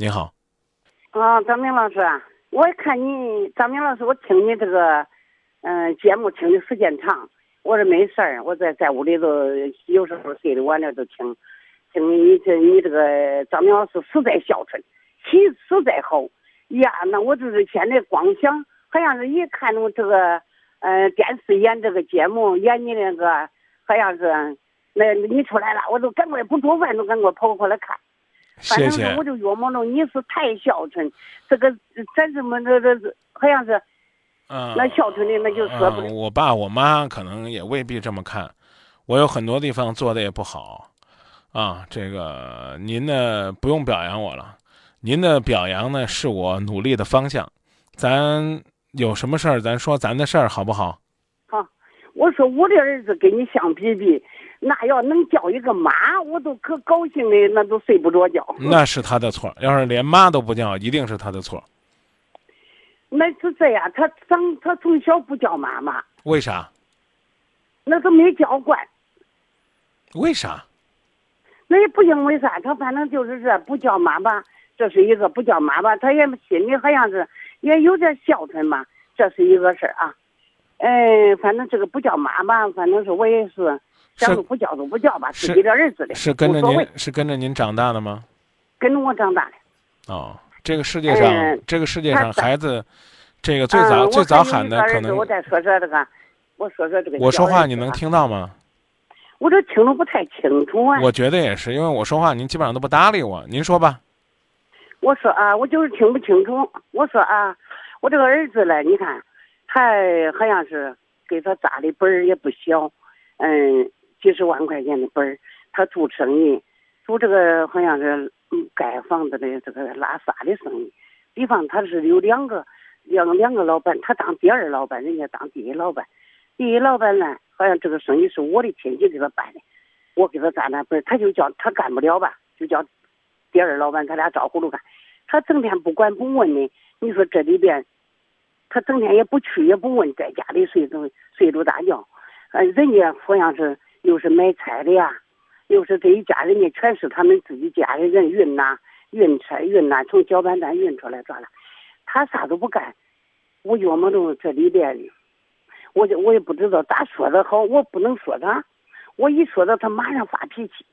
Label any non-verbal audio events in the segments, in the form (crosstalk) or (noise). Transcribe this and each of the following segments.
你好，啊，张明老师，我看你张明老师，我听你这个嗯、节目听的时间长，我说没事儿，我在在屋里头有时候睡得晚了都听，听你这你这个张明老师实在孝顺，气实在好呀。那我就是现在光想，好像是一看着这个呃电视演这个节目，演你那个好像是那你出来了，我都赶快不做饭都赶快跑过来看。反谢谢正是我。就约摸着你是太孝顺，这个咱这么这这这好像是嗯，那孝顺的那就说不。我爸我妈可能也未必这么看，我有很多地方做的也不好，啊，这个您呢不用表扬我了，您的表扬呢是我努力的方向，咱有什么事儿咱说咱的事儿好不好？我说我的儿子跟你相比比，那要能叫一个妈，我都可高兴的，那都睡不着觉。(laughs) 那是他的错，要是连妈都不叫，一定是他的错。(laughs) 那是这样，他长他从小不叫妈妈，为啥？那都没叫惯。为啥？那也不因为啥，他反正就是这不叫妈妈，这是一个不叫妈妈，他也心里好像是也有点孝顺嘛，这是一个事儿啊。嗯，反正这个不叫妈妈，反正是我也是想都不叫就不叫吧，自己的儿子的，是跟着您，是跟着您长大的吗？跟着我长大的。哦，这个世界上，嗯这个世界上孩子，这个最早、嗯、最早喊的可能我，再说说这个，我说说这个。我说话你能？听到吗？我这听着不太清楚啊。我觉得也是，因为我说话您基本上都不搭理我。您说吧，我说啊，我就是听不清楚。我说啊，我这个儿子嘞，你看，还好像是给他扎的本儿也不小，嗯，几十万块钱的本儿。他做生意，做这个好像是盖房子的这个拉萨的生意。比方他是有两个两两个老板，他当第二老板，人家当第一老板。第一老板呢，好像这个生意是我的亲戚给他办的，我给他扎那本儿，他就叫他干不了吧，就叫第二老板，他俩招呼着干。他整天不管不问的，你说这里边，他整天也不去也不问，在家里睡着睡着大觉，呃，人家好像是又是买菜的呀，又是这一家人家全是他们自己家里人运呐、运车运呐、从搅拌站运出来抓了，他啥都不干，我约摸着这里边，我就我也不知道咋说的好，我不能说他，我一说他他马上发脾气，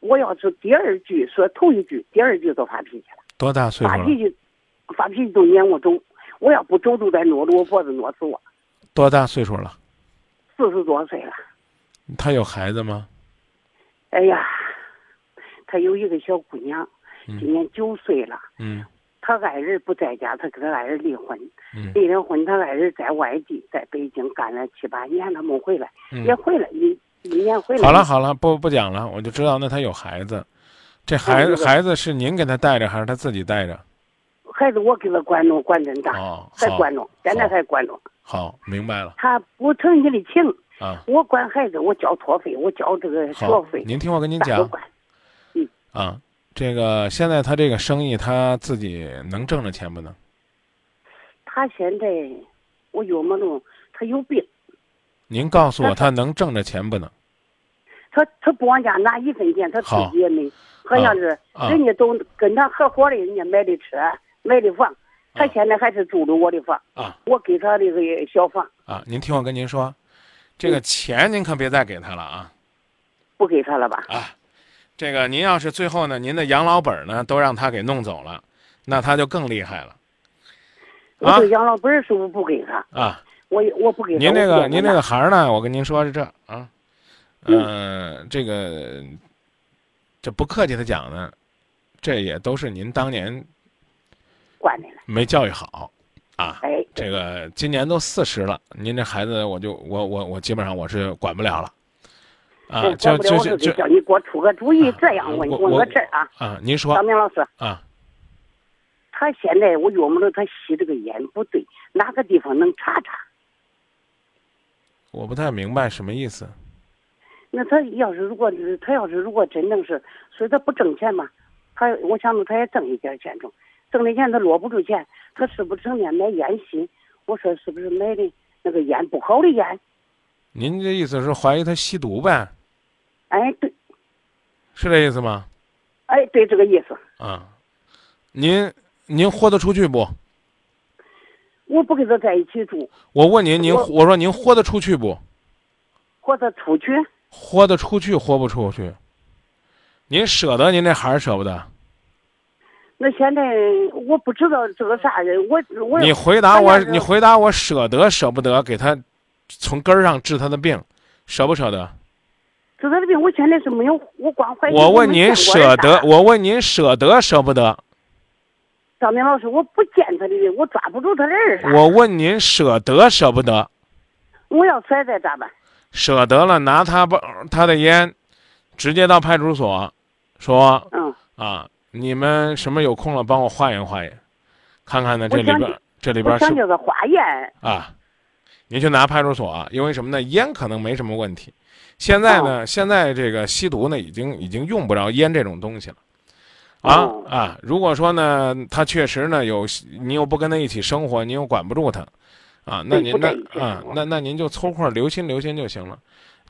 我要是第二句说头一句，第二句都发脾气了。多大岁数？发脾气，发脾气都撵我走，我要不走都得挪着我脖子挪死我。多大岁数了？四十多岁了，他有孩子吗？哎呀，他有一个小姑娘，嗯今年九岁了。嗯他爱人不在家，他跟他爱人离婚，嗯离了婚，他爱人在外地，在北京干了七八年，他没回来，也嗯。回来一一年回来。好了好了，不不讲了，我就知道那他有孩子。这孩子孩子是您给他带着还是他自己带着？孩子我给他管着，管真大，哦，还管着，现在还管着。好，明白了他不疼你的情，啊。我管孩子，我交托费，我交这个学费，，您听我跟您讲啥都管。啊，这个现在他这个生意他自己能挣着钱不能？他现在我约摸着他有病，您告诉我他他能挣着钱不能？他他不往家拿一分钱，他自己也没，好像是啊人家都跟他合伙的，人家买的车买的房，他啊现在还是住着我的房，啊我给他这个小房啊！您听我跟您说，这嗯个钱您可别再给他了啊不给他了吧？啊！这个您要是最后呢，您的养老本呢都让他给弄走了，那他就更厉害了我这养老本儿是不不给他？啊！我我不给他。您那个您那个孩儿呢，我跟您说是这啊，呃，这个这不客气的讲呢，这也都是您当年惯的了，没教育好啊。哎，这个今年都四十了，您这孩子我就我我我基本上我是管不了了，啊，就就就叫你给我出个主意，这样问问我我个这啊，啊，您说张明老师，啊，他现在我约摸着他吸这个烟不对，哪个地方能查查？我不太明白什么意思。那他要是如果是他要是如果真正是，所以他不挣钱嘛，他我想着他也挣一点钱中，挣的钱他落不住钱，他是不是成天买烟吸？我说是不是买的那个烟不好的烟？您这意思是怀疑他吸毒呗？哎，对，是这意思吗？哎，对这个意思。啊，您您豁得出去不？我不跟他在一起住，我问您，您我我说您豁得出去不？豁得出去，豁得出去，豁不出去？您舍得您这孩儿舍不得？那现在我不知道这个啥人，我我你回答我，你回答我，舍得舍不得给他从根儿上治他的病，舍不舍得？治他的病我现在是没有，我光怀疑。我问您舍得，我问您舍得舍不得？张明老师，我不见他的人，我抓不住他人啥。我问您舍得舍不得？我要甩再咋办？舍得了，拿他包他的烟，直接到派出所，说嗯，啊，你们什么有空了，帮我化验化验，看看呢这里边这里边我是想叫他化验。啊，您去拿派出所啊，因为什么呢？烟可能没什么问题，现在呢，哦现在这个吸毒呢，已经已经用不着烟这种东西了。啊哦啊！如果说呢，他确实呢有，你又不跟他一起生活，你又管不住他，啊，那您那啊那那您就抽空留心留心就行了。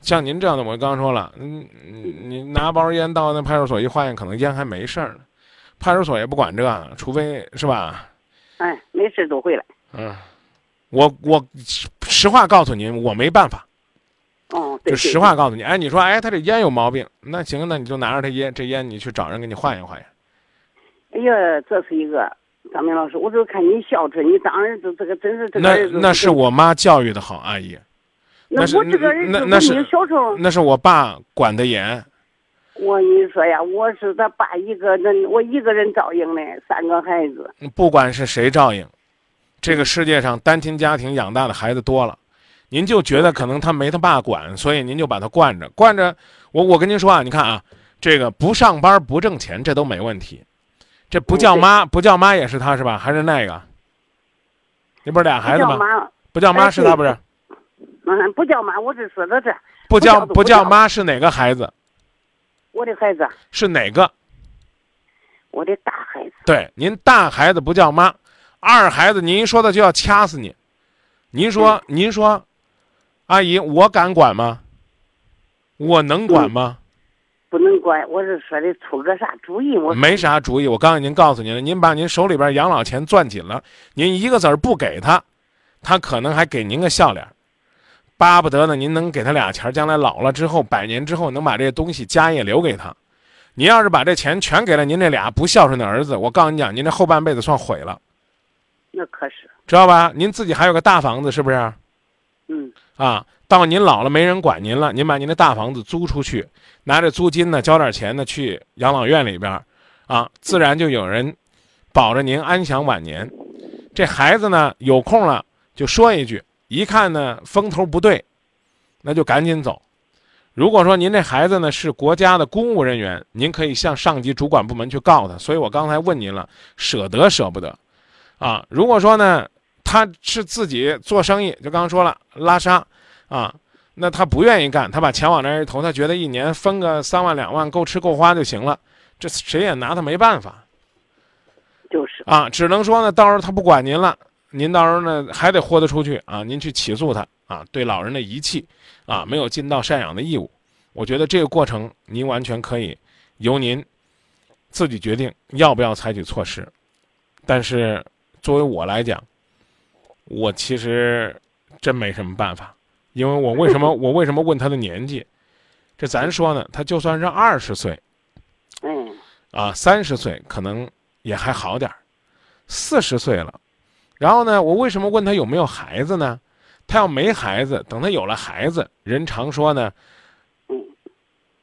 像您这样的，我刚说了，嗯，嗯你拿包烟到那派出所一化验，可能烟还没事儿呢，派出所也不管这，除非是吧？哎，没事都回来。嗯，我我实话告诉您，我没办法，哦，对就对实话告诉你。哎，你说哎，他这烟有毛病，那行，那你就拿着他烟，这烟你去找人给你换一换呀。哎呀，这是一个张明老师，我就看你孝顺，你当儿子这个真是这个那。那是我妈教育的好，阿姨。那我这个儿子，我那那是小时候，那是我爸管得严，我跟你说呀，我是他爸一个人，我一个人照应的三个孩子。不管是谁照应，这个世界上单亲家庭养大的孩子多了，您就觉得可能他没他爸管，所以您就把他惯着，惯着。我我跟您说啊，你看啊，这个不上班不挣钱，这都没问题，这不叫妈，不叫妈也是他是吧？还是那个？你不是俩孩子吗？不叫妈，是他不是？嗯，不叫妈，我是说的这，不叫不叫妈是哪个孩子？我的孩子，是哪个？我的大孩子，对，您大孩子不叫妈，二孩子您一说的就要掐死你。您说，您说，阿姨，我敢管吗？我能管吗？不能管，我是说的出个啥主意？我没啥主意，我刚才已经告诉您了。您把您手里边养老钱攥紧了，您一个子儿不给他，他可能还给您个笑脸儿。巴不得呢，您能给他俩钱，将来老了之后，百年之后能把这些东西家业留给他。您要是把这钱全给了您这俩不孝顺的儿子，我告诉你讲，您这后半辈子算毁了，那可是，知道吧？您自己还有个大房子，是不是？嗯，啊，到您老了没人管您了，您把您的大房子租出去，拿着租金呢交点钱呢去养老院里边，啊，自然就有人保着您安享晚年。这孩子呢有空了就说一句，一看呢风头不对，那就赶紧走。如果说您这孩子呢是国家的公务人员，您可以向上级主管部门去告他。所以我刚才问您了，舍得舍不得？啊，如果说呢他是自己做生意，就刚刚说了拉沙，啊，那他不愿意干，他把钱往那儿一投，他觉得一年分个三万两万够吃够花就行了，这谁也拿他没办法就是，啊，只能说呢，到时候他不管您了，您到时候呢还得豁得出去啊，您去起诉他啊，对老人的遗弃啊，没有尽到赡养的义务，我觉得这个过程您完全可以由您自己决定要不要采取措施，但是作为我来讲，我其实真没什么办法。因为我为什么 (laughs) 我为什么问他的年纪？这咱说呢，他就算是二十岁嗯，啊，三十岁可能也还好点儿，四十岁了，然后呢，我为什么问他有没有孩子呢？他要没孩子，等他有了孩子，人常说呢，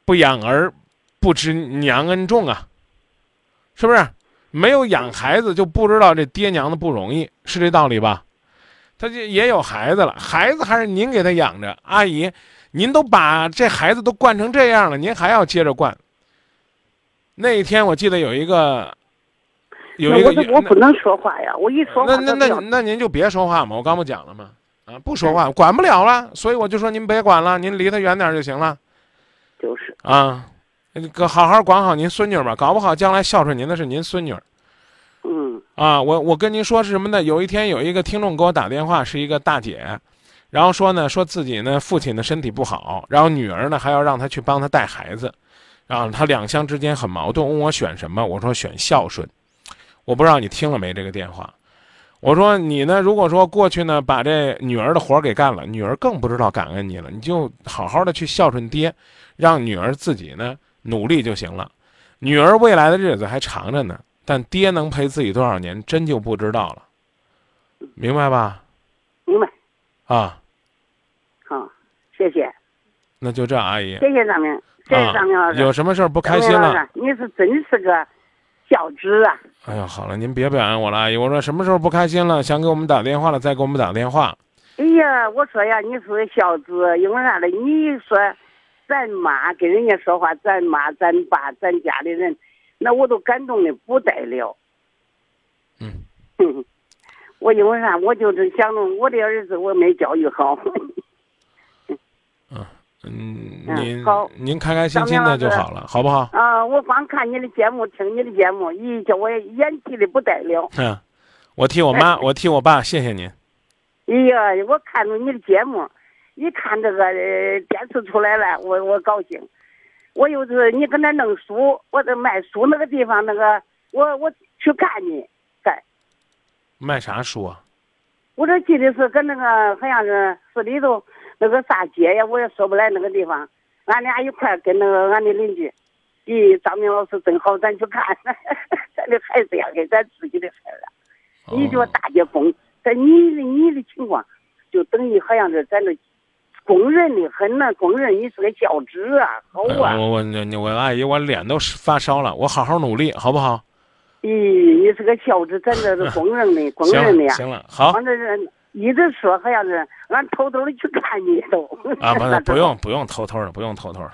不养儿不知娘恩重啊，是不是？没有养孩子就不知道这爹娘的不容易，是这道理吧？他这也有孩子了，孩子还是您给他养着，阿姨，您都把这孩子都惯成这样了，您还要接着惯。那一天我记得有一个，有一个我我不能说话呀，我一说话那那那那您就别说话嘛，我刚不讲了吗？啊，不说话管不了了，所以我就说您别管了，您离他远点就行了就是，啊。你可好好管好您孙女儿吧，搞不好将来孝顺您的是您孙女儿嗯啊。我我跟您说是什么呢？有一天有一个听众给我打电话，是一个大姐，然后说呢，说自己呢父亲的身体不好，然后女儿呢还要让他去帮他带孩子，然后他两相之间很矛盾，问我选什么，我说选孝顺。我不知道你听了没这个电话。我说你呢，如果说过去呢把这女儿的活儿给干了，女儿更不知道感恩你了。你就好好的去孝顺爹，让女儿自己呢努力就行了。女儿未来的日子还长着呢，但爹能陪自己多少年，真就不知道了。明白吧？明白。啊，好，谢谢，那就这，阿姨。谢谢张明，谢谢张明老啊，师。有什么事儿不开心了？你是真是个孝子啊！哎呀，好了，您别表扬我了，阿姨。我说什么时候不开心了，想给我们打电话了，再给我们打电话。哎呀，我说呀，你是个孝子，因为啥呢？你说咱妈跟人家说话，咱妈、咱爸、咱家里人，那我都感动的不得了。嗯，哼，(laughs) 我因为啥？我就是想着我的儿子，我没教育好。(laughs) 嗯，嗯您好您开开心心的就好了，好不好？啊，我光看你的节目，听你的节目，咦，叫我演技的不得了。嗯，我替我妈，(laughs) 我替我爸，谢谢您。哎呀，我看着你的节目，一看这个呃电视出来了，我我高兴。我又是你搁那弄书，我在卖书那个地方那个，我我去看你，在。卖啥书啊？我这记得是搁那个好像是市里头那个啥街呀，我也说不来那个地方。俺俩一块儿跟那个俺的邻居，咦，张明老师真好，咱去看。(laughs) 咱的孩子呀，跟咱自己的孩子。你就大姐公，在你的你的情况，就等于好像是咱的公认的很呢，公认你是个孝子啊，好啊！哎我我你我阿姨，我脸都发烧了，我好好努力，好不好？咦，你是个孝子，咱这是公认的，公认的呀。行了，好一直说，好像是俺偷偷的去看你都。啊，不是不用不用偷偷的，不用偷偷的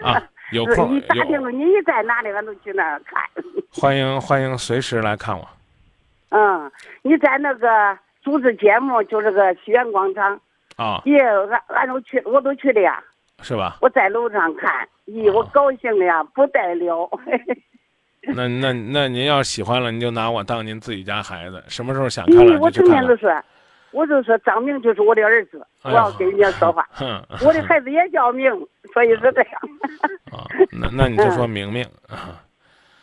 (laughs) 啊，有是空你打听有着你在哪里，俺都去那儿看。(laughs) 欢迎欢迎随时来看我。嗯，你在那个组织节目，就这个西园广场，啊，耶，俺俺都去，我都去的呀。是吧？我在楼上看，咦，我高兴的呀不得了。(laughs) 那那那您要喜欢了，您就拿我当您自己家孩子，什么时候想看，了我就去看了。成天都说，我就说张明就是我的儿子，我要跟人家说话。哼，(laughs) 我的孩子也叫明，所以是这样。啊，那那你就说明明啊，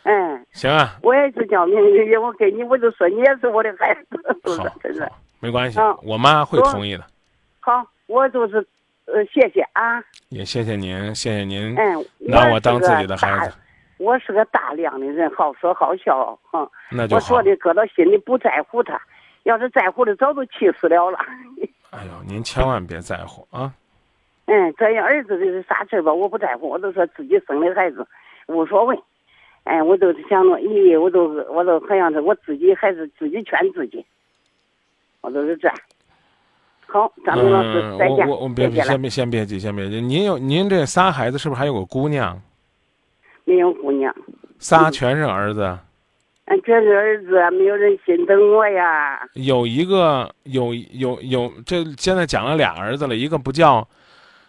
嗯，行啊，我也是叫明，因为我跟你，我就说你也是我的孩子，是不是？真是没关系嗯，我妈会同意的。好，我就是，呃，谢谢啊，也谢谢您，谢谢您嗯，拿我当自己的孩子，我是个大量的人，好说好笑，哈、那就好我说。的搁到心里不在乎他，要是在乎的早都气死了了。(laughs) 哎呦，您千万别在乎啊！嗯，这样儿子就是啥事儿吧，我不在乎，我都说自己生的孩子无所谓。哎，我都是想着，咦，我都我都好像是我自己还是自己劝自己，我都是这样。好，张明老师，嗯，再见，我我我别先。别先别急，先别急。您有您这仨孩子是不是还有个姑娘？没有姑娘，仨全是儿子，俺这是儿子，没有人心疼我呀。有一个有有有，这现在讲了俩儿子了，一个不叫，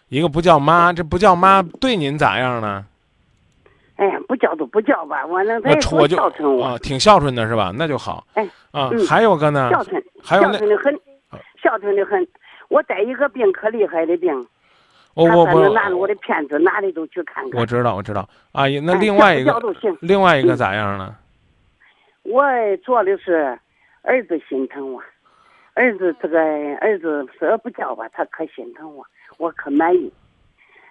一个不叫妈，这不叫妈对您咋样呢？哎呀，不叫都不叫吧，我能他也多那我就孝顺我，啊，挺孝顺的是吧？那就好。哎啊嗯，还有个呢，孝顺，还有那孝顺的很啊，孝顺的很。我带一个病可厉害的病，我我不他反正拿着我的片子，哪里都去看看。我知道我知道，阿姨，那哎另外一个。另外一个咋样呢？我做的是儿子心疼我，儿子这个儿子说不叫吧，他可心疼我，我可满意。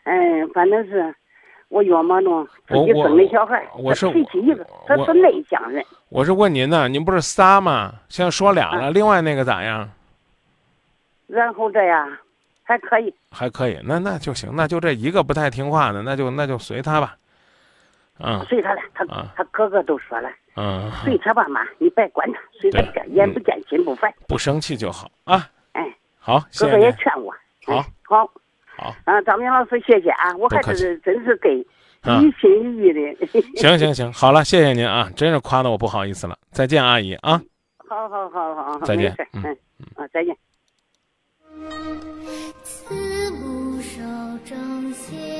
嗯，反正是我约摸着自己生的小孩，我是他脾气一个，他是内向人。我是问您呢，您不是仨吗？现在说俩啊了，另外那个咋样？然后这样还可以，还可以，那那就行，那就这一个不太听话的，那就那就随他吧。嗯随他了。他、啊他哥哥都说了，嗯，随他吧妈，你别管他，随他对点，眼不见心不烦。不生气就好啊。哎，好，哥哥也。劝我。好哎，好。好，啊，张明老师，谢谢啊，我还是真是给啊一心一意的。行行行，好了，谢谢您啊，真是夸的我不好意思了。再见，阿姨啊。好好好好，再见嗯嗯啊，再见。慈母手中线，